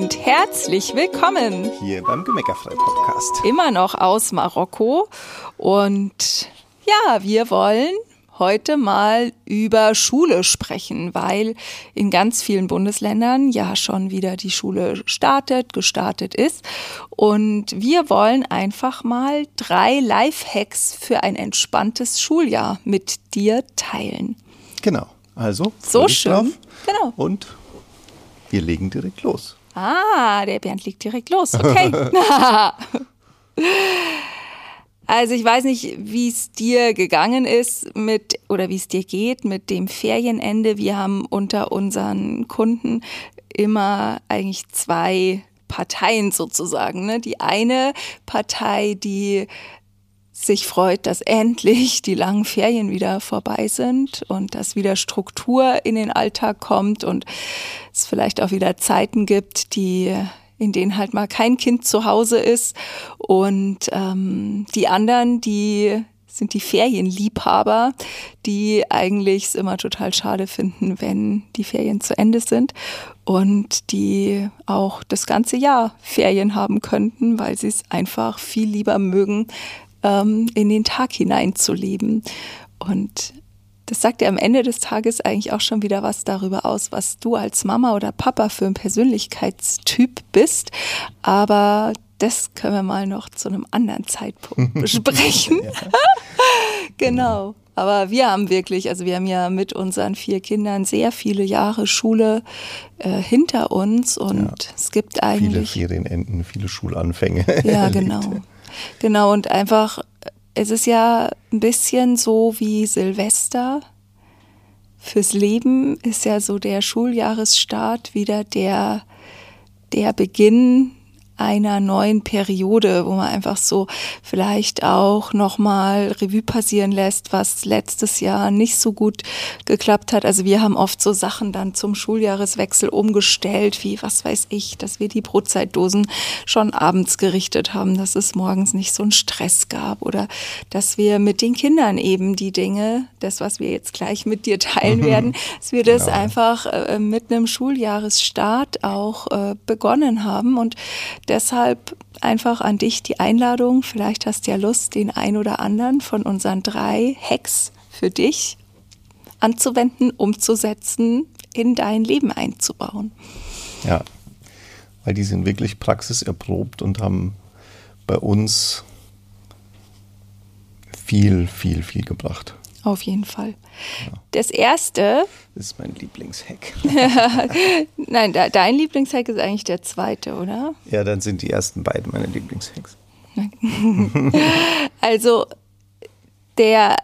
und herzlich willkommen hier beim Gemeckerfrei Podcast. Immer noch aus Marokko und ja, wir wollen heute mal über Schule sprechen, weil in ganz vielen Bundesländern ja schon wieder die Schule startet, gestartet ist. Und wir wollen einfach mal drei Lifehacks für ein entspanntes Schuljahr mit dir teilen. Genau. Also, so schön. Drauf. Genau. Und wir legen direkt los. Ah, der Bernd legt direkt los. Okay. also ich weiß nicht, wie es dir gegangen ist mit oder wie es dir geht mit dem Ferienende. Wir haben unter unseren Kunden immer eigentlich zwei Parteien sozusagen. Ne? Die eine Partei, die sich freut, dass endlich die langen Ferien wieder vorbei sind und dass wieder Struktur in den Alltag kommt und es vielleicht auch wieder Zeiten gibt, die in denen halt mal kein Kind zu Hause ist. Und ähm, die anderen, die sind die Ferienliebhaber, die eigentlich es immer total schade finden, wenn die Ferien zu Ende sind und die auch das ganze Jahr Ferien haben könnten, weil sie es einfach viel lieber mögen, ähm, in den Tag hineinzuleben. Und das sagt ja am Ende des Tages eigentlich auch schon wieder was darüber aus, was du als Mama oder Papa für ein Persönlichkeitstyp bist. Aber das können wir mal noch zu einem anderen Zeitpunkt besprechen. genau. Aber wir haben wirklich, also wir haben ja mit unseren vier Kindern sehr viele Jahre Schule äh, hinter uns und ja. es gibt eigentlich. Viele Ferienenden, viele Schulanfänge. Ja, genau. Genau, und einfach, es ist ja ein bisschen so wie Silvester. Fürs Leben ist ja so der Schuljahresstart wieder der, der Beginn einer neuen Periode, wo man einfach so vielleicht auch nochmal Revue passieren lässt, was letztes Jahr nicht so gut geklappt hat. Also wir haben oft so Sachen dann zum Schuljahreswechsel umgestellt, wie was weiß ich, dass wir die Brotzeitdosen schon abends gerichtet haben, dass es morgens nicht so einen Stress gab oder dass wir mit den Kindern eben die Dinge, das was wir jetzt gleich mit dir teilen werden, dass wir das genau. einfach äh, mit einem Schuljahresstart auch äh, begonnen haben und Deshalb einfach an dich die Einladung. Vielleicht hast du ja Lust, den ein oder anderen von unseren drei Hacks für dich anzuwenden, umzusetzen, in dein Leben einzubauen. Ja, weil die sind wirklich praxiserprobt und haben bei uns viel, viel, viel gebracht. Auf jeden Fall. Ja. Das erste. Das ist mein Lieblingshack. Nein, de dein Lieblingshack ist eigentlich der zweite, oder? Ja, dann sind die ersten beiden meine Lieblingshacks. also der,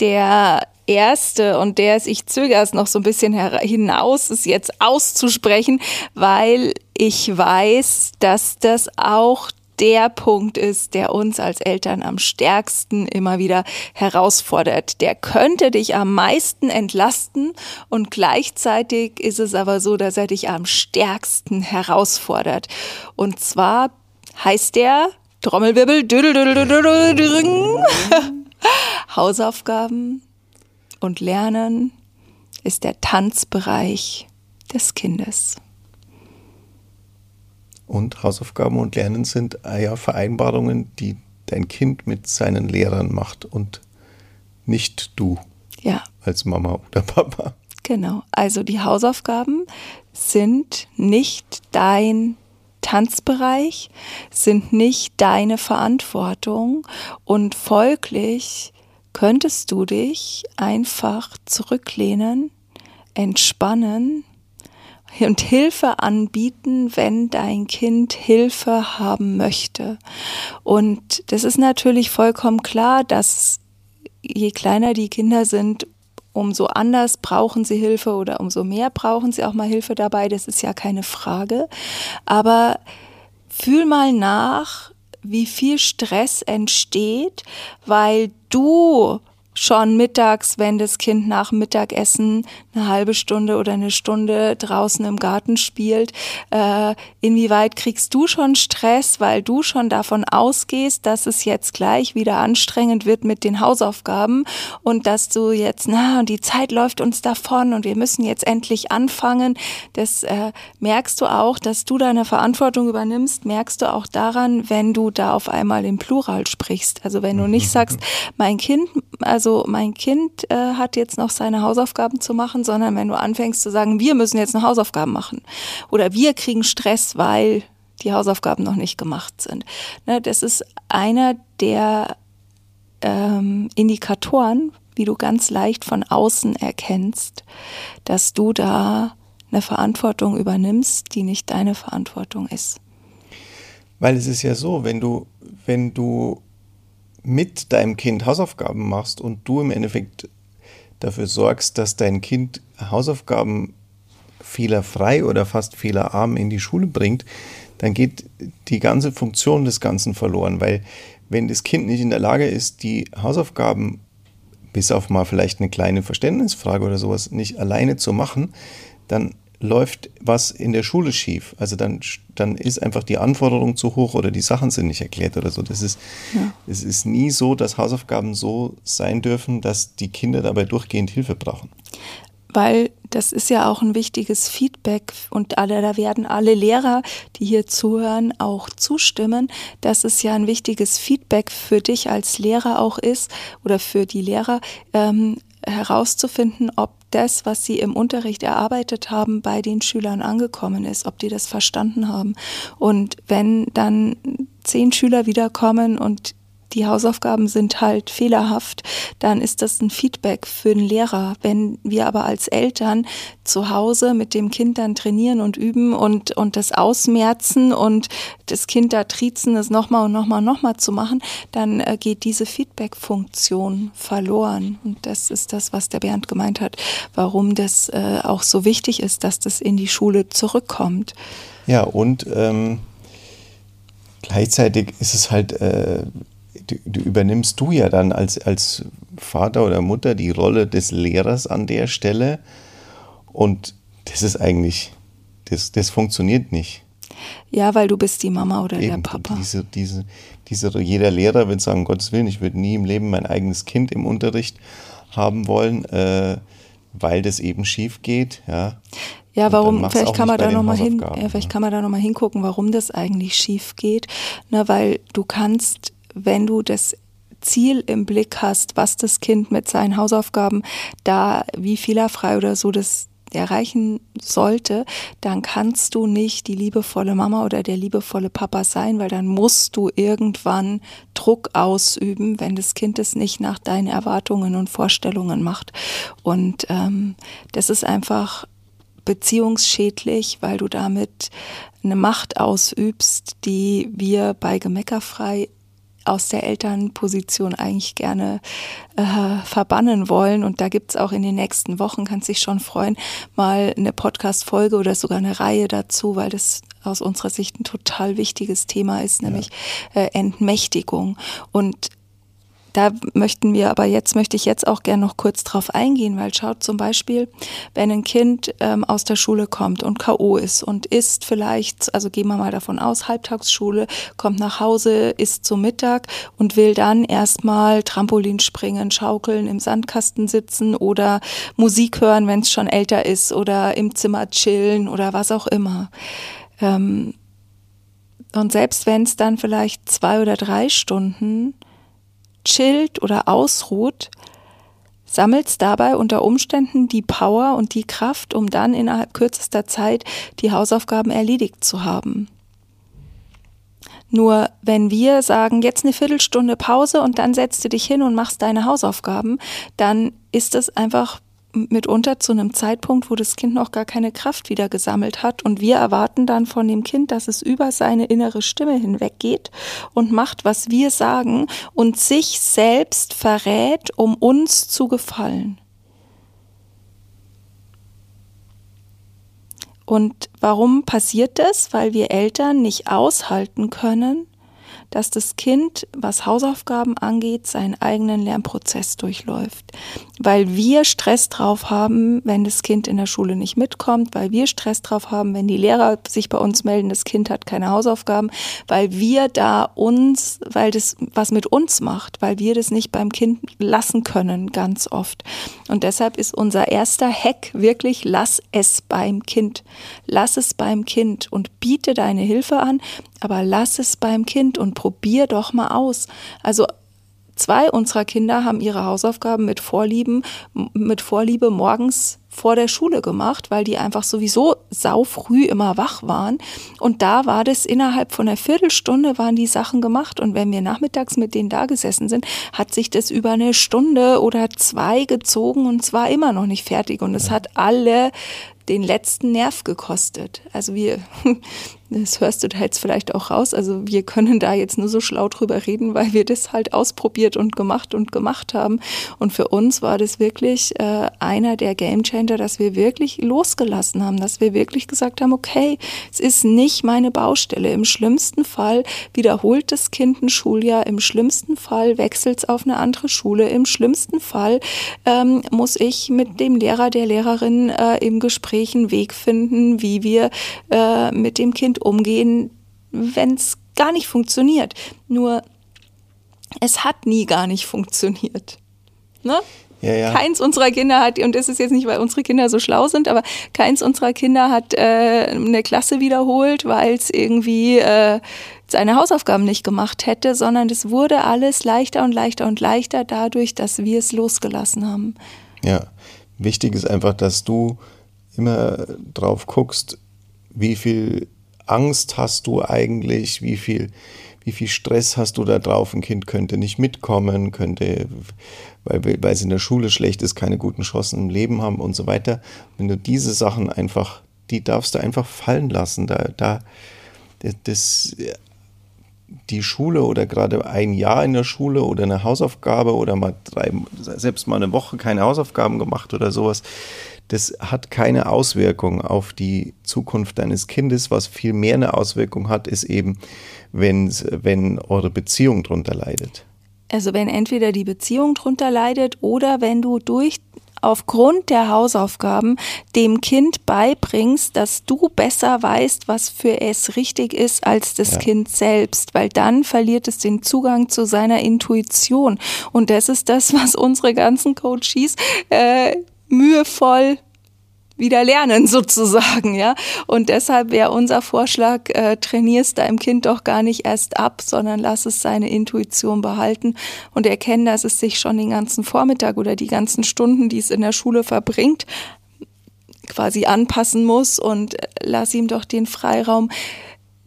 der erste und der ist, ich zögere es noch so ein bisschen hinaus, ist jetzt auszusprechen, weil ich weiß, dass das auch der Punkt ist, der uns als Eltern am stärksten immer wieder herausfordert. Der könnte dich am meisten entlasten und gleichzeitig ist es aber so, dass er dich am stärksten herausfordert. Und zwar heißt der Trommelwirbel Hausaufgaben und Lernen ist der Tanzbereich des Kindes. Und Hausaufgaben und Lernen sind äh, ja Vereinbarungen, die dein Kind mit seinen Lehrern macht und nicht du ja. als Mama oder Papa. Genau, also die Hausaufgaben sind nicht dein Tanzbereich, sind nicht deine Verantwortung und folglich könntest du dich einfach zurücklehnen, entspannen und Hilfe anbieten, wenn dein Kind Hilfe haben möchte. Und das ist natürlich vollkommen klar, dass je kleiner die Kinder sind, umso anders brauchen sie Hilfe oder umso mehr brauchen sie auch mal Hilfe dabei. Das ist ja keine Frage. Aber fühl mal nach, wie viel Stress entsteht, weil du schon mittags, wenn das Kind nach Mittagessen eine halbe Stunde oder eine Stunde draußen im Garten spielt, äh, inwieweit kriegst du schon Stress, weil du schon davon ausgehst, dass es jetzt gleich wieder anstrengend wird mit den Hausaufgaben und dass du jetzt, na, und die Zeit läuft uns davon und wir müssen jetzt endlich anfangen. Das äh, merkst du auch, dass du deine Verantwortung übernimmst, merkst du auch daran, wenn du da auf einmal im Plural sprichst. Also wenn du nicht sagst, mein Kind, also so, mein Kind äh, hat jetzt noch seine Hausaufgaben zu machen, sondern wenn du anfängst zu sagen, wir müssen jetzt noch Hausaufgaben machen oder wir kriegen Stress, weil die Hausaufgaben noch nicht gemacht sind. Ne, das ist einer der ähm, Indikatoren, wie du ganz leicht von außen erkennst, dass du da eine Verantwortung übernimmst, die nicht deine Verantwortung ist. Weil es ist ja so, wenn du, wenn du mit deinem Kind Hausaufgaben machst und du im Endeffekt dafür sorgst, dass dein Kind Hausaufgaben fehlerfrei oder fast fehlerarm in die Schule bringt, dann geht die ganze Funktion des Ganzen verloren, weil wenn das Kind nicht in der Lage ist, die Hausaufgaben bis auf mal vielleicht eine kleine Verständnisfrage oder sowas nicht alleine zu machen, dann läuft was in der Schule schief. Also dann, dann ist einfach die Anforderung zu hoch oder die Sachen sind nicht erklärt oder so. Das ist, ja. es ist nie so, dass Hausaufgaben so sein dürfen, dass die Kinder dabei durchgehend Hilfe brauchen. Weil das ist ja auch ein wichtiges Feedback und alle, da werden alle Lehrer, die hier zuhören, auch zustimmen, dass es ja ein wichtiges Feedback für dich als Lehrer auch ist oder für die Lehrer, ähm, herauszufinden, ob das, was sie im Unterricht erarbeitet haben, bei den Schülern angekommen ist, ob die das verstanden haben. Und wenn dann zehn Schüler wiederkommen und die Hausaufgaben sind halt fehlerhaft, dann ist das ein Feedback für den Lehrer. Wenn wir aber als Eltern zu Hause mit dem Kind dann trainieren und üben und, und das ausmerzen und das Kind da triezen, das nochmal und nochmal und nochmal zu machen, dann äh, geht diese Feedback-Funktion verloren. Und das ist das, was der Bernd gemeint hat, warum das äh, auch so wichtig ist, dass das in die Schule zurückkommt. Ja, und ähm, gleichzeitig ist es halt äh, du, übernimmst du ja dann als, als Vater oder Mutter die Rolle des Lehrers an der Stelle. Und das ist eigentlich, das, das funktioniert nicht. Ja, weil du bist die Mama oder Eben, der Papa. Diese, diese, diese, jeder Lehrer wird sagen, Gottes Willen, ich würde nie im Leben mein eigenes Kind im Unterricht haben wollen, äh, weil das eben schief geht. Ja, ja warum, vielleicht kann man da nochmal hin, ja, vielleicht kann man da noch mal hingucken, warum das eigentlich schief geht. Na, weil du kannst wenn du das Ziel im Blick hast, was das Kind mit seinen Hausaufgaben da, wie fehlerfrei oder so das erreichen sollte, dann kannst du nicht die liebevolle Mama oder der liebevolle Papa sein, weil dann musst du irgendwann Druck ausüben, wenn das Kind es nicht nach deinen Erwartungen und Vorstellungen macht. Und ähm, das ist einfach beziehungsschädlich, weil du damit eine Macht ausübst, die wir bei Gemeckerfrei aus der Elternposition eigentlich gerne äh, verbannen wollen. Und da gibt's auch in den nächsten Wochen, kannst dich schon freuen, mal eine Podcast-Folge oder sogar eine Reihe dazu, weil das aus unserer Sicht ein total wichtiges Thema ist, nämlich ja. äh, Entmächtigung. Und da möchten wir, aber jetzt möchte ich jetzt auch gerne noch kurz drauf eingehen, weil schaut zum Beispiel, wenn ein Kind ähm, aus der Schule kommt und K.O. ist und isst vielleicht, also gehen wir mal davon aus, Halbtagsschule, kommt nach Hause, isst zum Mittag und will dann erstmal Trampolin springen, schaukeln, im Sandkasten sitzen oder Musik hören, wenn es schon älter ist oder im Zimmer chillen oder was auch immer. Ähm, und selbst wenn es dann vielleicht zwei oder drei Stunden chillt oder ausruht, sammelst dabei unter Umständen die Power und die Kraft, um dann innerhalb kürzester Zeit die Hausaufgaben erledigt zu haben. Nur wenn wir sagen, jetzt eine Viertelstunde Pause und dann setzt du dich hin und machst deine Hausaufgaben, dann ist es einfach mitunter zu einem Zeitpunkt, wo das Kind noch gar keine Kraft wieder gesammelt hat. Und wir erwarten dann von dem Kind, dass es über seine innere Stimme hinweggeht und macht, was wir sagen und sich selbst verrät, um uns zu gefallen. Und warum passiert das? Weil wir Eltern nicht aushalten können, dass das Kind, was Hausaufgaben angeht, seinen eigenen Lernprozess durchläuft. Weil wir Stress drauf haben, wenn das Kind in der Schule nicht mitkommt, weil wir Stress drauf haben, wenn die Lehrer sich bei uns melden, das Kind hat keine Hausaufgaben, weil wir da uns, weil das was mit uns macht, weil wir das nicht beim Kind lassen können, ganz oft. Und deshalb ist unser erster Hack wirklich, lass es beim Kind. Lass es beim Kind und biete deine Hilfe an, aber lass es beim Kind und probier doch mal aus. Also zwei unserer Kinder haben ihre Hausaufgaben mit Vorlieben, mit Vorliebe morgens vor der Schule gemacht, weil die einfach sowieso sau früh immer wach waren. Und da war das innerhalb von einer Viertelstunde waren die Sachen gemacht. Und wenn wir nachmittags mit denen da gesessen sind, hat sich das über eine Stunde oder zwei gezogen und zwar immer noch nicht fertig. Und es hat alle den letzten Nerv gekostet. Also wir, das hörst du da jetzt vielleicht auch raus, also wir können da jetzt nur so schlau drüber reden, weil wir das halt ausprobiert und gemacht und gemacht haben. Und für uns war das wirklich äh, einer der Gamechanger, dass wir wirklich losgelassen haben, dass wir wirklich gesagt haben, okay, es ist nicht meine Baustelle. Im schlimmsten Fall wiederholt das Kind ein Schuljahr, im schlimmsten Fall wechselt es auf eine andere Schule, im schlimmsten Fall ähm, muss ich mit dem Lehrer, der Lehrerin äh, im Gespräch einen Weg finden, wie wir äh, mit dem Kind umgehen, wenn es gar nicht funktioniert. Nur es hat nie gar nicht funktioniert. Ne? Ja, ja. Keins unserer Kinder hat, und das ist jetzt nicht, weil unsere Kinder so schlau sind, aber keins unserer Kinder hat äh, eine Klasse wiederholt, weil es irgendwie äh, seine Hausaufgaben nicht gemacht hätte, sondern es wurde alles leichter und leichter und leichter dadurch, dass wir es losgelassen haben. Ja, wichtig ist einfach, dass du immer drauf guckst, wie viel Angst hast du eigentlich, wie viel, wie viel Stress hast du da drauf, ein Kind könnte nicht mitkommen, könnte, weil, weil es in der Schule schlecht ist, keine guten Chancen im Leben haben und so weiter. Wenn du diese Sachen einfach, die darfst du einfach fallen lassen. Da, da, das, die Schule oder gerade ein Jahr in der Schule oder eine Hausaufgabe oder mal drei, selbst mal eine Woche keine Hausaufgaben gemacht oder sowas, das hat keine Auswirkung auf die Zukunft deines Kindes. Was viel mehr eine Auswirkung hat, ist eben, wenn, wenn eure Beziehung drunter leidet. Also wenn entweder die Beziehung drunter leidet oder wenn du durch aufgrund der Hausaufgaben dem Kind beibringst, dass du besser weißt, was für es richtig ist als das ja. Kind selbst, weil dann verliert es den Zugang zu seiner Intuition. Und das ist das, was unsere ganzen Coaches äh, mühevoll wieder lernen sozusagen, ja. Und deshalb wäre unser Vorschlag, äh, trainierst deinem Kind doch gar nicht erst ab, sondern lass es seine Intuition behalten und erkennen, dass es sich schon den ganzen Vormittag oder die ganzen Stunden, die es in der Schule verbringt, quasi anpassen muss und lass ihm doch den Freiraum,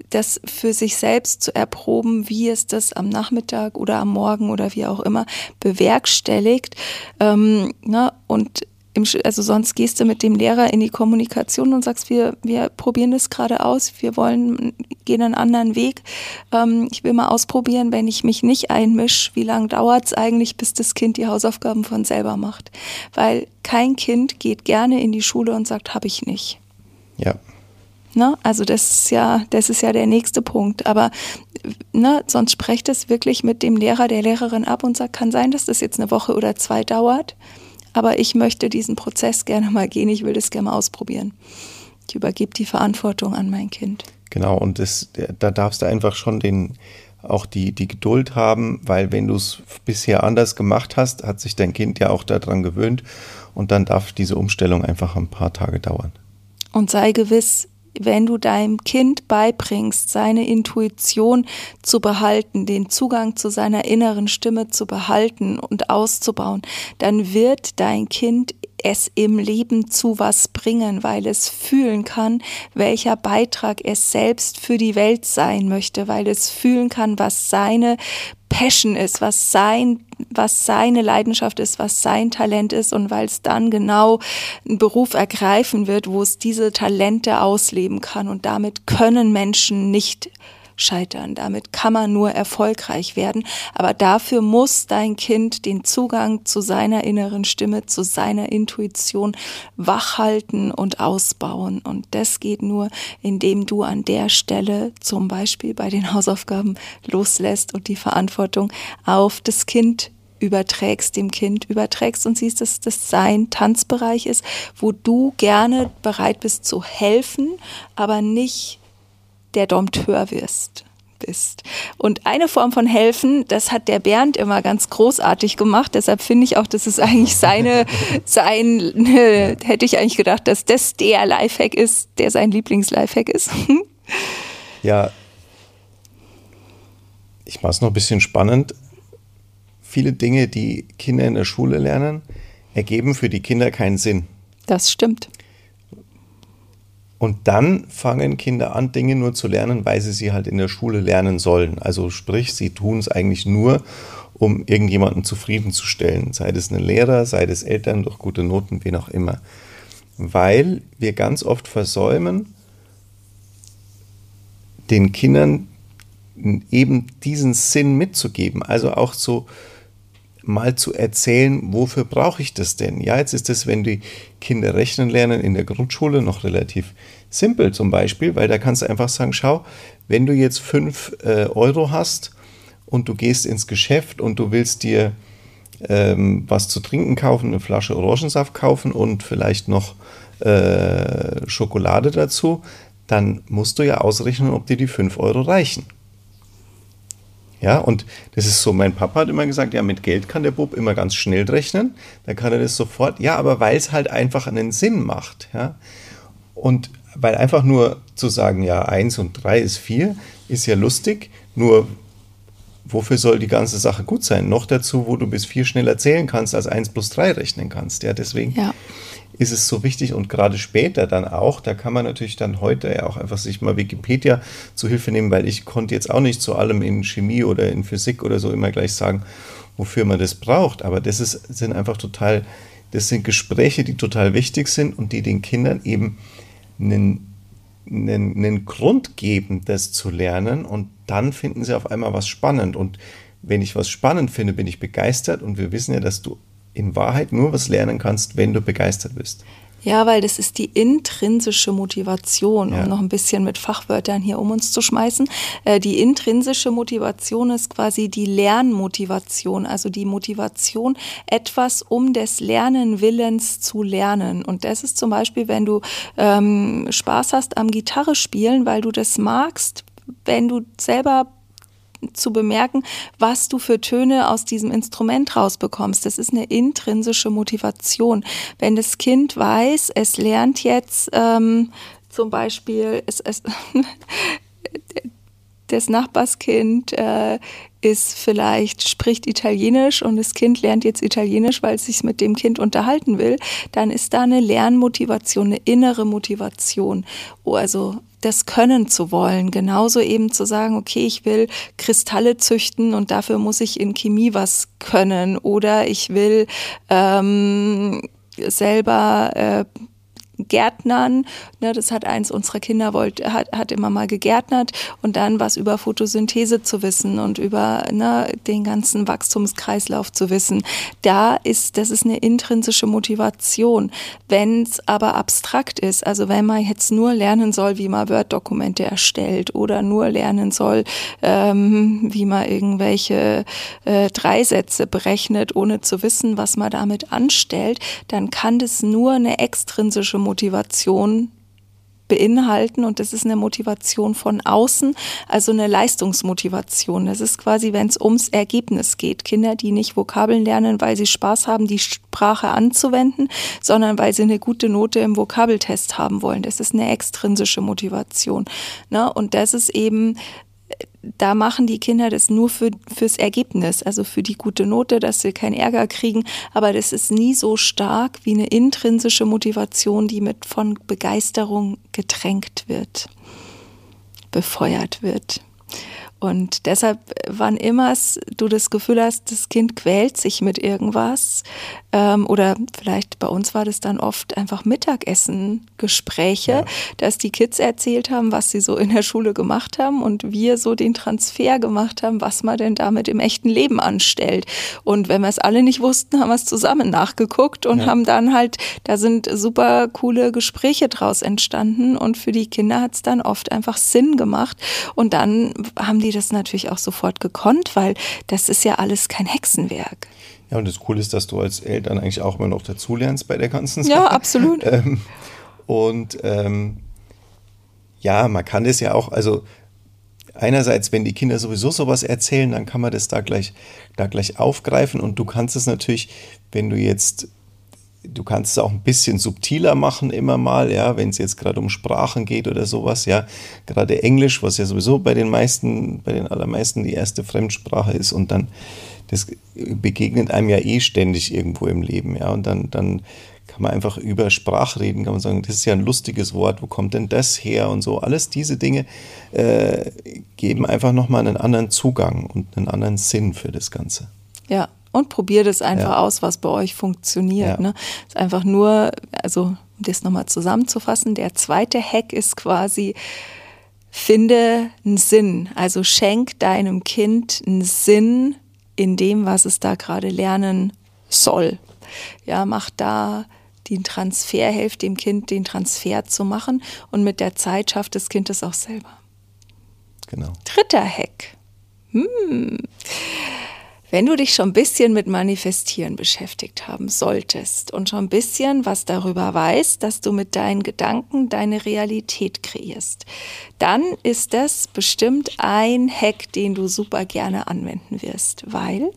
das für sich selbst zu erproben, wie es das am Nachmittag oder am Morgen oder wie auch immer bewerkstelligt. Ähm, ne? Und im, also sonst gehst du mit dem Lehrer in die Kommunikation und sagst, wir, wir probieren das gerade aus, wir wollen, gehen einen anderen Weg. Ähm, ich will mal ausprobieren, wenn ich mich nicht einmische, wie lange dauert es eigentlich, bis das Kind die Hausaufgaben von selber macht. Weil kein Kind geht gerne in die Schule und sagt, habe ich nicht. Ja. Ne? Also das ist ja, das ist ja der nächste Punkt. Aber ne, sonst sprecht es wirklich mit dem Lehrer, der Lehrerin ab und sagt, kann sein, dass das jetzt eine Woche oder zwei dauert aber ich möchte diesen Prozess gerne mal gehen, ich will das gerne mal ausprobieren. Ich übergebe die Verantwortung an mein Kind. Genau, und das, da darfst du einfach schon den, auch die, die Geduld haben, weil wenn du es bisher anders gemacht hast, hat sich dein Kind ja auch daran gewöhnt und dann darf diese Umstellung einfach ein paar Tage dauern. Und sei gewiss, wenn du deinem Kind beibringst, seine Intuition zu behalten, den Zugang zu seiner inneren Stimme zu behalten und auszubauen, dann wird dein Kind es im Leben zu was bringen, weil es fühlen kann, welcher Beitrag es selbst für die Welt sein möchte, weil es fühlen kann, was seine Passion ist, was sein, was seine Leidenschaft ist, was sein Talent ist und weil es dann genau einen Beruf ergreifen wird, wo es diese Talente ausleben kann. Und damit können Menschen nicht scheitern. Damit kann man nur erfolgreich werden. Aber dafür muss dein Kind den Zugang zu seiner inneren Stimme, zu seiner Intuition wachhalten und ausbauen. Und das geht nur, indem du an der Stelle zum Beispiel bei den Hausaufgaben loslässt und die Verantwortung auf das Kind überträgst, dem Kind überträgst und siehst, dass das sein Tanzbereich ist, wo du gerne bereit bist zu helfen, aber nicht der Dompteur wirst bist. Und eine Form von helfen, das hat der Bernd immer ganz großartig gemacht. Deshalb finde ich auch, dass es eigentlich seine, sein, äh, hätte ich eigentlich gedacht, dass das der Lifehack ist, der sein Lieblings-Lifehack ist. ja, ich mache es noch ein bisschen spannend viele Dinge, die Kinder in der Schule lernen, ergeben für die Kinder keinen Sinn. Das stimmt. Und dann fangen Kinder an, Dinge nur zu lernen, weil sie sie halt in der Schule lernen sollen. Also sprich, sie tun es eigentlich nur, um irgendjemanden zufriedenzustellen. Sei es ein Lehrer, sei es Eltern durch gute Noten, wen auch immer. Weil wir ganz oft versäumen, den Kindern eben diesen Sinn mitzugeben. Also auch so mal zu erzählen, wofür brauche ich das denn? Ja, jetzt ist es, wenn die Kinder rechnen lernen in der Grundschule, noch relativ simpel zum Beispiel, weil da kannst du einfach sagen, schau, wenn du jetzt 5 äh, Euro hast und du gehst ins Geschäft und du willst dir ähm, was zu trinken kaufen, eine Flasche Orangensaft kaufen und vielleicht noch äh, Schokolade dazu, dann musst du ja ausrechnen, ob dir die 5 Euro reichen. Ja, und das ist so, mein Papa hat immer gesagt, ja, mit Geld kann der Bub immer ganz schnell rechnen, dann kann er das sofort, ja, aber weil es halt einfach einen Sinn macht, ja. Und weil einfach nur zu sagen, ja, eins und drei ist vier, ist ja lustig, nur wofür soll die ganze Sache gut sein? Noch dazu, wo du bis vier schneller zählen kannst, als eins plus drei rechnen kannst, ja, deswegen. Ja ist es so wichtig und gerade später dann auch, da kann man natürlich dann heute ja auch einfach sich mal Wikipedia zu Hilfe nehmen, weil ich konnte jetzt auch nicht zu allem in Chemie oder in Physik oder so immer gleich sagen, wofür man das braucht. Aber das ist, sind einfach total, das sind Gespräche, die total wichtig sind und die den Kindern eben einen, einen, einen Grund geben, das zu lernen. Und dann finden sie auf einmal was spannend. Und wenn ich was spannend finde, bin ich begeistert. Und wir wissen ja, dass du in Wahrheit nur was lernen kannst, wenn du begeistert bist. Ja, weil das ist die intrinsische Motivation, ja. um noch ein bisschen mit Fachwörtern hier um uns zu schmeißen. Äh, die intrinsische Motivation ist quasi die Lernmotivation, also die Motivation, etwas um des Lernenwillens zu lernen. Und das ist zum Beispiel, wenn du ähm, Spaß hast am Gitarre spielen, weil du das magst, wenn du selber zu bemerken, was du für Töne aus diesem Instrument rausbekommst. Das ist eine intrinsische Motivation. Wenn das Kind weiß, es lernt jetzt ähm, zum Beispiel, es, es das Nachbarskind äh, ist vielleicht, spricht Italienisch und das Kind lernt jetzt Italienisch, weil es sich mit dem Kind unterhalten will, dann ist da eine Lernmotivation, eine innere Motivation. Oh, also das können zu wollen. Genauso eben zu sagen, okay, ich will Kristalle züchten und dafür muss ich in Chemie was können. Oder ich will ähm, selber äh, Gärtnern. Ne, das hat eins unserer Kinder wollte, hat, hat immer mal gegärtnert und dann was über Photosynthese zu wissen und über ne, den ganzen Wachstumskreislauf zu wissen. Da ist, das ist eine intrinsische Motivation. Wenn es aber abstrakt ist, also wenn man jetzt nur lernen soll, wie man Word-Dokumente erstellt oder nur lernen soll, ähm, wie man irgendwelche äh, Dreisätze berechnet, ohne zu wissen, was man damit anstellt, dann kann das nur eine extrinsische Motivation Motivation beinhalten und das ist eine Motivation von außen, also eine Leistungsmotivation. Das ist quasi, wenn es ums Ergebnis geht. Kinder, die nicht Vokabeln lernen, weil sie Spaß haben, die Sprache anzuwenden, sondern weil sie eine gute Note im Vokabeltest haben wollen. Das ist eine extrinsische Motivation. Ne? Und das ist eben da machen die Kinder das nur für, fürs Ergebnis, also für die gute Note, dass sie keinen Ärger kriegen. Aber das ist nie so stark wie eine intrinsische Motivation, die mit von Begeisterung getränkt wird, befeuert wird. Und deshalb, wann immer du das Gefühl hast, das Kind quält sich mit irgendwas, ähm, oder vielleicht bei uns war das dann oft einfach Mittagessen-Gespräche, ja. dass die Kids erzählt haben, was sie so in der Schule gemacht haben und wir so den Transfer gemacht haben, was man denn damit im echten Leben anstellt. Und wenn wir es alle nicht wussten, haben wir es zusammen nachgeguckt und ja. haben dann halt, da sind super coole Gespräche draus entstanden und für die Kinder hat es dann oft einfach Sinn gemacht. Und dann haben die das natürlich auch sofort gekonnt, weil das ist ja alles kein Hexenwerk. Ja, und das Coole ist, dass du als Eltern eigentlich auch immer noch dazulernst bei der ganzen Sache. Ja, absolut. Ähm, und ähm, ja, man kann das ja auch, also einerseits, wenn die Kinder sowieso sowas erzählen, dann kann man das da gleich, da gleich aufgreifen und du kannst es natürlich, wenn du jetzt du kannst es auch ein bisschen subtiler machen immer mal, ja, wenn es jetzt gerade um Sprachen geht oder sowas, ja, gerade Englisch, was ja sowieso bei den meisten, bei den allermeisten die erste Fremdsprache ist und dann das begegnet einem ja eh ständig irgendwo im Leben, ja, und dann dann kann man einfach über Sprache reden, kann man sagen, das ist ja ein lustiges Wort, wo kommt denn das her und so. Alles diese Dinge äh, geben einfach nochmal einen anderen Zugang und einen anderen Sinn für das Ganze. Ja, und probiert es einfach ja. aus, was bei euch funktioniert. Ja. Ne? Ist einfach nur, also um das nochmal zusammenzufassen, der zweite Hack ist quasi, finde einen Sinn. Also schenk deinem Kind einen Sinn in dem, was es da gerade lernen soll. Ja, mach da den Transfer, helft dem Kind, den Transfer zu machen und mit der Zeit schafft das Kind es auch selber. Genau. Dritter Hack. Hm. Wenn du dich schon ein bisschen mit Manifestieren beschäftigt haben solltest und schon ein bisschen was darüber weißt, dass du mit deinen Gedanken deine Realität kreierst, dann ist das bestimmt ein Hack, den du super gerne anwenden wirst, weil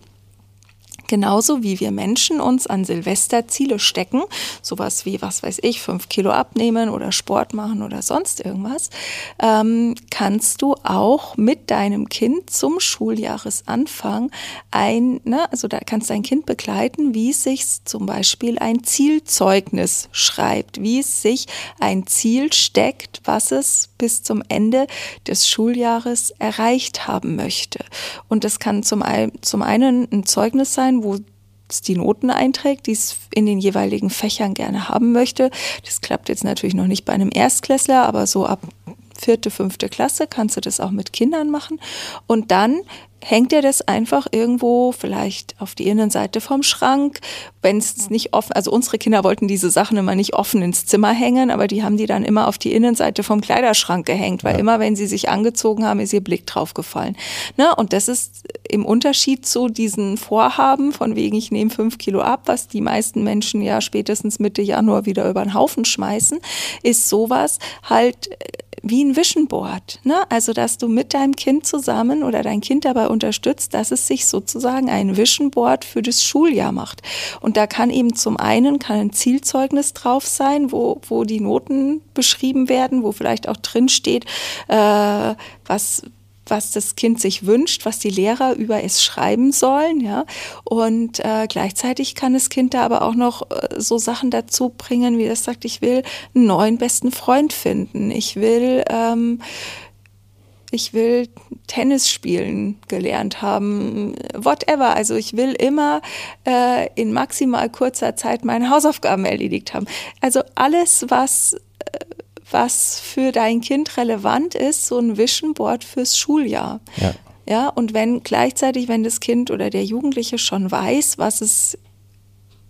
Genauso wie wir Menschen uns an Silvester Ziele stecken, sowas wie, was weiß ich, fünf Kilo abnehmen oder Sport machen oder sonst irgendwas, ähm, kannst du auch mit deinem Kind zum Schuljahresanfang ein, ne, also da kannst dein Kind begleiten, wie sich zum Beispiel ein Zielzeugnis schreibt, wie es sich ein Ziel steckt, was es bis zum Ende des Schuljahres erreicht haben möchte. Und das kann zum, zum einen ein Zeugnis sein, wo es die Noten einträgt, die es in den jeweiligen Fächern gerne haben möchte. Das klappt jetzt natürlich noch nicht bei einem Erstklässler, aber so ab vierte, fünfte Klasse kannst du das auch mit Kindern machen. Und dann hängt er das einfach irgendwo vielleicht auf die Innenseite vom Schrank, wenn es nicht offen, also unsere Kinder wollten diese Sachen immer nicht offen ins Zimmer hängen, aber die haben die dann immer auf die Innenseite vom Kleiderschrank gehängt, weil ja. immer wenn sie sich angezogen haben, ist ihr Blick drauf gefallen. Ne? Und das ist im Unterschied zu diesen Vorhaben, von wegen ich nehme fünf Kilo ab, was die meisten Menschen ja spätestens Mitte Januar wieder über den Haufen schmeißen, ist sowas halt wie ein Vision Board. Ne? Also, dass du mit deinem Kind zusammen oder dein Kind dabei unterstützt, dass es sich sozusagen ein Vision Board für das Schuljahr macht. Und da kann eben zum einen kann ein Zielzeugnis drauf sein, wo, wo die Noten beschrieben werden, wo vielleicht auch drin steht, äh, was was das Kind sich wünscht, was die Lehrer über es schreiben sollen, ja. Und äh, gleichzeitig kann das Kind da aber auch noch äh, so Sachen dazu bringen, wie es sagt, ich will einen neuen besten Freund finden, ich will ähm, ich will Tennis spielen gelernt haben, whatever. Also ich will immer äh, in maximal kurzer Zeit meine Hausaufgaben erledigt haben. Also alles, was äh, was für dein Kind relevant ist, so ein Vision Board fürs Schuljahr. Ja. Ja, und wenn gleichzeitig, wenn das Kind oder der Jugendliche schon weiß, was es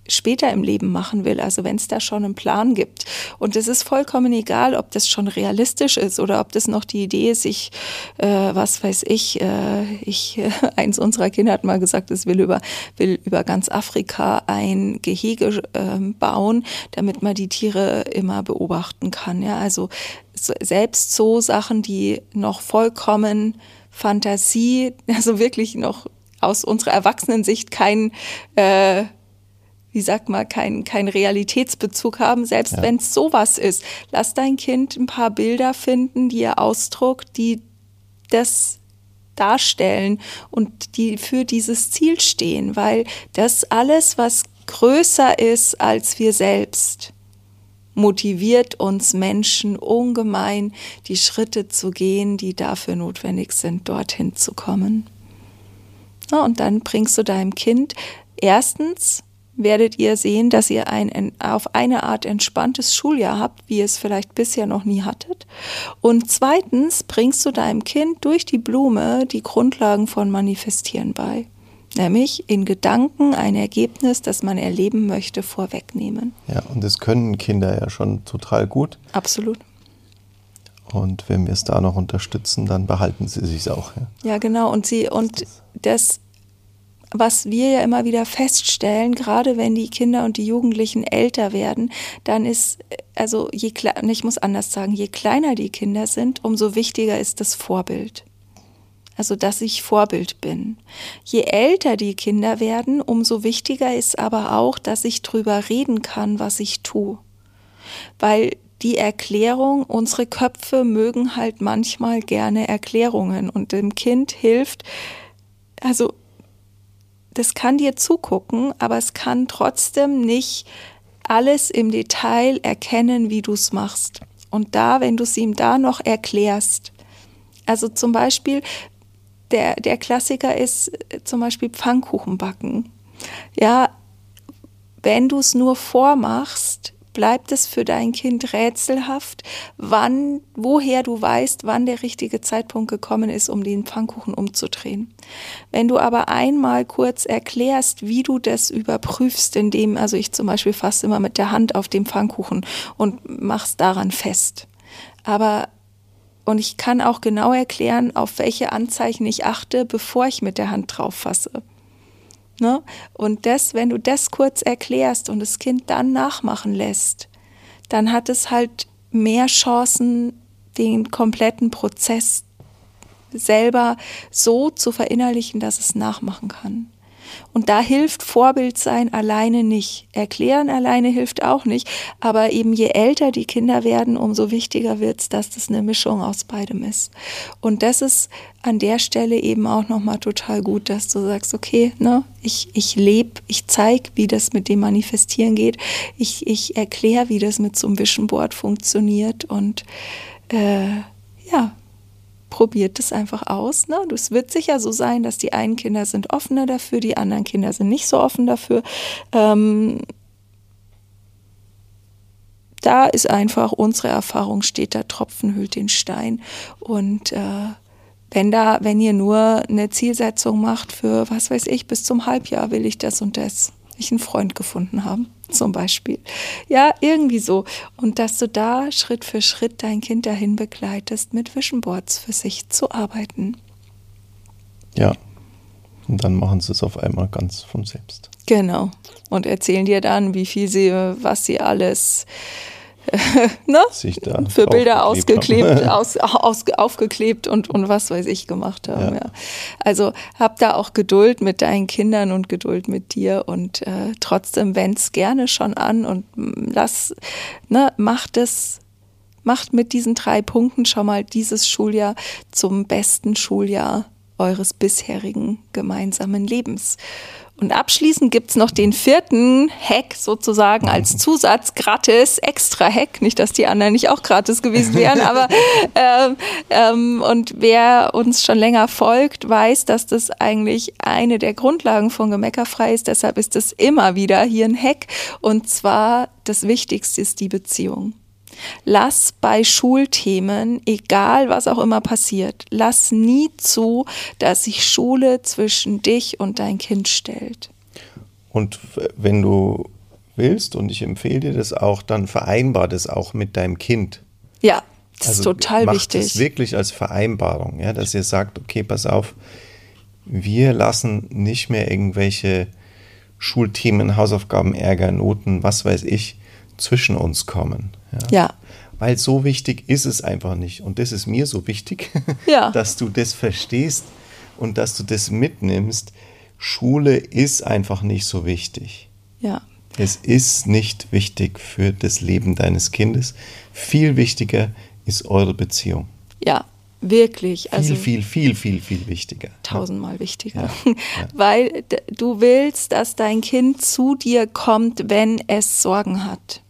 später im Leben machen will, also wenn es da schon einen Plan gibt. Und es ist vollkommen egal, ob das schon realistisch ist oder ob das noch die Idee ist, ich, äh, was weiß ich, äh, ich, äh, eins unserer Kinder hat mal gesagt, es will über, will über ganz Afrika ein Gehege äh, bauen, damit man die Tiere immer beobachten kann. Ja, also selbst so Sachen, die noch vollkommen Fantasie, also wirklich noch aus unserer Erwachsenensicht kein äh, wie sagt man, keinen kein Realitätsbezug haben, selbst ja. wenn es sowas ist. Lass dein Kind ein paar Bilder finden, die er ausdruckt, die das darstellen und die für dieses Ziel stehen, weil das alles, was größer ist als wir selbst, motiviert uns Menschen ungemein, die Schritte zu gehen, die dafür notwendig sind, dorthin zu kommen. Ja, und dann bringst du deinem Kind erstens werdet ihr sehen, dass ihr ein auf eine Art entspanntes Schuljahr habt, wie ihr es vielleicht bisher noch nie hattet. Und zweitens bringst du deinem Kind durch die Blume die Grundlagen von Manifestieren bei. Nämlich in Gedanken ein Ergebnis, das man erleben möchte, vorwegnehmen. Ja, und das können Kinder ja schon total gut. Absolut. Und wenn wir es da noch unterstützen, dann behalten sie sich auch. Ja, ja genau. Und sie und das was wir ja immer wieder feststellen, gerade wenn die Kinder und die Jugendlichen älter werden, dann ist, also je ich muss anders sagen, je kleiner die Kinder sind, umso wichtiger ist das Vorbild. Also, dass ich Vorbild bin. Je älter die Kinder werden, umso wichtiger ist aber auch, dass ich drüber reden kann, was ich tue. Weil die Erklärung, unsere Köpfe mögen halt manchmal gerne Erklärungen und dem Kind hilft, also das kann dir zugucken, aber es kann trotzdem nicht alles im Detail erkennen, wie du es machst. Und da, wenn du es ihm da noch erklärst, also zum Beispiel, der, der Klassiker ist äh, zum Beispiel Pfannkuchen backen. Ja, wenn du es nur vormachst, bleibt es für dein Kind rätselhaft, wann, woher du weißt, wann der richtige Zeitpunkt gekommen ist, um den Pfannkuchen umzudrehen. Wenn du aber einmal kurz erklärst, wie du das überprüfst, indem, also ich zum Beispiel fasse immer mit der Hand auf den Pfannkuchen und mach's daran fest. Aber und ich kann auch genau erklären, auf welche Anzeichen ich achte, bevor ich mit der Hand drauf fasse. Ne? Und das, wenn du das kurz erklärst und das Kind dann nachmachen lässt, dann hat es halt mehr Chancen, den kompletten Prozess selber so zu verinnerlichen, dass es nachmachen kann. Und da hilft Vorbild sein alleine nicht. Erklären alleine hilft auch nicht. Aber eben je älter die Kinder werden, umso wichtiger wird es, dass das eine Mischung aus beidem ist. Und das ist an der Stelle eben auch nochmal total gut, dass du sagst, okay, ne, ich, ich lebe, ich zeige, wie das mit dem Manifestieren geht. Ich, ich erkläre, wie das mit so einem Vision Board funktioniert. Und äh, ja, probiert es einfach aus. Ne? Es wird sicher so sein, dass die einen Kinder sind offener dafür, die anderen Kinder sind nicht so offen dafür. Ähm, da ist einfach unsere Erfahrung, steht der Tropfen hüllt den Stein. Und äh, wenn da, wenn ihr nur eine Zielsetzung macht für, was weiß ich, bis zum Halbjahr will ich das und das, ich einen Freund gefunden haben, zum Beispiel. Ja, irgendwie so. Und dass du da Schritt für Schritt dein Kind dahin begleitest, mit Vision Boards für sich zu arbeiten. Ja. Und dann machen sie es auf einmal ganz von selbst. Genau. Und erzählen dir dann, wie viel sie, was sie alles ne? für Bilder ausgeklebt, aus, aus, aufgeklebt und, und was weiß ich gemacht haben. Ja. ja. Also hab da auch Geduld mit deinen Kindern und Geduld mit dir und äh, trotzdem wend's gerne schon an und lass, ne, mach das, macht mit diesen drei Punkten schon mal dieses Schuljahr zum besten Schuljahr eures bisherigen gemeinsamen Lebens. Und abschließend gibt's noch den vierten Hack sozusagen als Zusatz, gratis, extra Hack. Nicht, dass die anderen nicht auch gratis gewesen wären, aber ähm, ähm, und wer uns schon länger folgt, weiß, dass das eigentlich eine der Grundlagen von Gemeckerfrei ist. Deshalb ist es immer wieder hier ein Hack. Und zwar das Wichtigste ist die Beziehung. Lass bei Schulthemen, egal was auch immer passiert, lass nie zu, dass sich Schule zwischen dich und dein Kind stellt. Und wenn du willst, und ich empfehle dir das auch, dann vereinbar das auch mit deinem Kind. Ja, das also ist total macht wichtig. Das wirklich als Vereinbarung, ja, dass ihr sagt, okay, pass auf, wir lassen nicht mehr irgendwelche Schulthemen, Hausaufgaben, Ärger, Noten, was weiß ich, zwischen uns kommen. Ja. ja. Weil so wichtig ist es einfach nicht. Und das ist mir so wichtig, ja. dass du das verstehst und dass du das mitnimmst. Schule ist einfach nicht so wichtig. Ja. Es ist nicht wichtig für das Leben deines Kindes. Viel wichtiger ist eure Beziehung. Ja, wirklich. Also viel, viel, viel, viel, viel wichtiger. Tausendmal wichtiger. Ja, ja. Weil du willst, dass dein Kind zu dir kommt, wenn es Sorgen hat.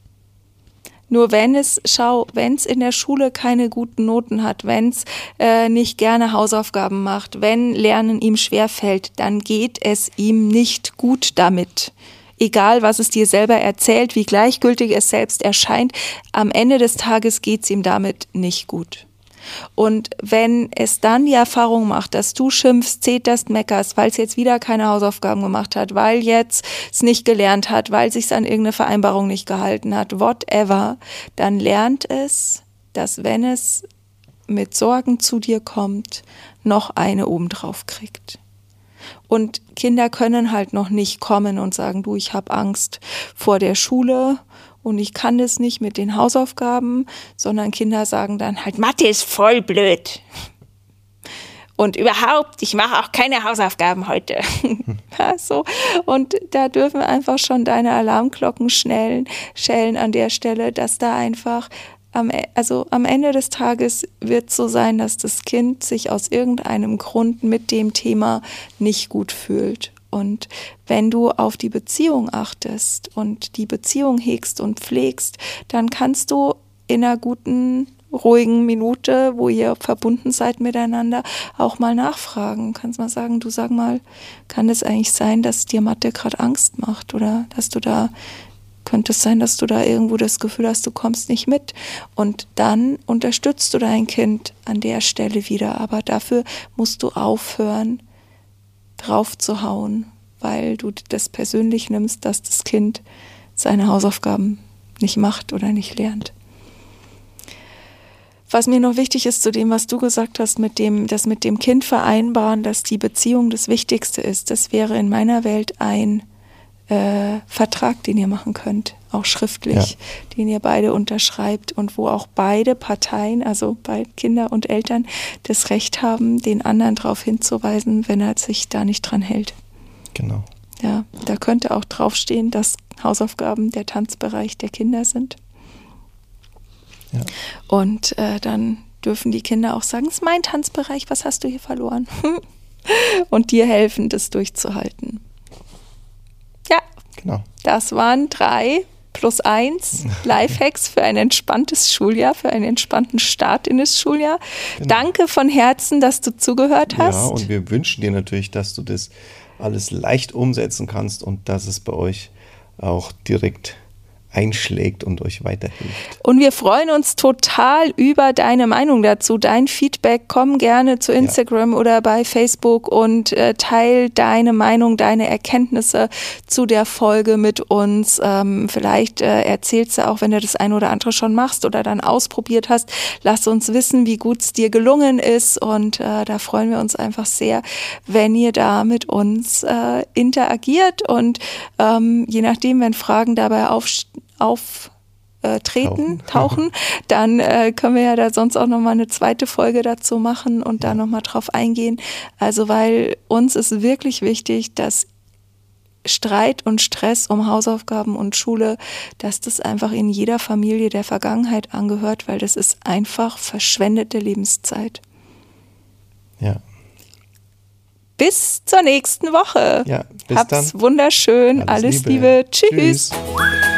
Nur wenn es, schau, wenn es in der Schule keine guten Noten hat, wenn es äh, nicht gerne Hausaufgaben macht, wenn Lernen ihm schwerfällt, dann geht es ihm nicht gut damit. egal was es dir selber erzählt, wie gleichgültig es selbst erscheint, am Ende des Tages geht es ihm damit nicht gut. Und wenn es dann die Erfahrung macht, dass du schimpfst, zeterst, meckerst, weil es jetzt wieder keine Hausaufgaben gemacht hat, weil jetzt es nicht gelernt hat, weil sich an irgendeine Vereinbarung nicht gehalten hat, whatever, dann lernt es, dass wenn es mit Sorgen zu dir kommt, noch eine obendrauf kriegt. Und Kinder können halt noch nicht kommen und sagen, du, ich habe Angst vor der Schule und ich kann das nicht mit den Hausaufgaben, sondern Kinder sagen dann halt, Mathe ist voll blöd. Und überhaupt, ich mache auch keine Hausaufgaben heute. ja, so. Und da dürfen einfach schon deine Alarmglocken schnellen, schellen an der Stelle, dass da einfach am, e, also am Ende des Tages wird so sein, dass das Kind sich aus irgendeinem Grund mit dem Thema nicht gut fühlt. Und wenn du auf die Beziehung achtest und die Beziehung hegst und pflegst, dann kannst du in einer guten, ruhigen Minute, wo ihr verbunden seid miteinander, auch mal nachfragen. Kannst mal sagen, du sag mal, kann es eigentlich sein, dass dir Mathe gerade Angst macht oder dass du da könnte es sein, dass du da irgendwo das Gefühl hast, du kommst nicht mit. Und dann unterstützt du dein Kind an der Stelle wieder. Aber dafür musst du aufhören, drauf zu hauen, weil du das persönlich nimmst, dass das Kind seine Hausaufgaben nicht macht oder nicht lernt. Was mir noch wichtig ist zu dem, was du gesagt hast, mit dem, das mit dem Kind vereinbaren, dass die Beziehung das Wichtigste ist, das wäre in meiner Welt ein äh, Vertrag, den ihr machen könnt, auch schriftlich, ja. den ihr beide unterschreibt und wo auch beide Parteien, also bei Kinder und Eltern, das Recht haben, den anderen darauf hinzuweisen, wenn er sich da nicht dran hält. Genau. Ja, da könnte auch draufstehen, dass Hausaufgaben der Tanzbereich der Kinder sind. Ja. Und äh, dann dürfen die Kinder auch sagen, es ist mein Tanzbereich, was hast du hier verloren? und dir helfen, das durchzuhalten. Genau. Das waren drei plus eins Lifehacks für ein entspanntes Schuljahr, für einen entspannten Start in das Schuljahr. Genau. Danke von Herzen, dass du zugehört hast. Ja, und wir wünschen dir natürlich, dass du das alles leicht umsetzen kannst und dass es bei euch auch direkt einschlägt und euch weiterhilft. Und wir freuen uns total über deine Meinung dazu, dein Feedback. Komm gerne zu Instagram ja. oder bei Facebook und äh, teil deine Meinung, deine Erkenntnisse zu der Folge mit uns. Ähm, vielleicht äh, erzählst du auch, wenn du das eine oder andere schon machst oder dann ausprobiert hast. Lass uns wissen, wie gut es dir gelungen ist. Und äh, da freuen wir uns einfach sehr, wenn ihr da mit uns äh, interagiert. Und ähm, je nachdem, wenn Fragen dabei aufstehen, auftreten, tauchen, tauchen dann äh, können wir ja da sonst auch nochmal eine zweite Folge dazu machen und ja. da nochmal drauf eingehen. Also weil uns ist wirklich wichtig, dass Streit und Stress um Hausaufgaben und Schule, dass das einfach in jeder Familie der Vergangenheit angehört, weil das ist einfach verschwendete Lebenszeit. Ja. Bis zur nächsten Woche. Ja, bis Hab's dann. wunderschön. Alles, Alles Liebe. Liebe. Tschüss. Tschüss.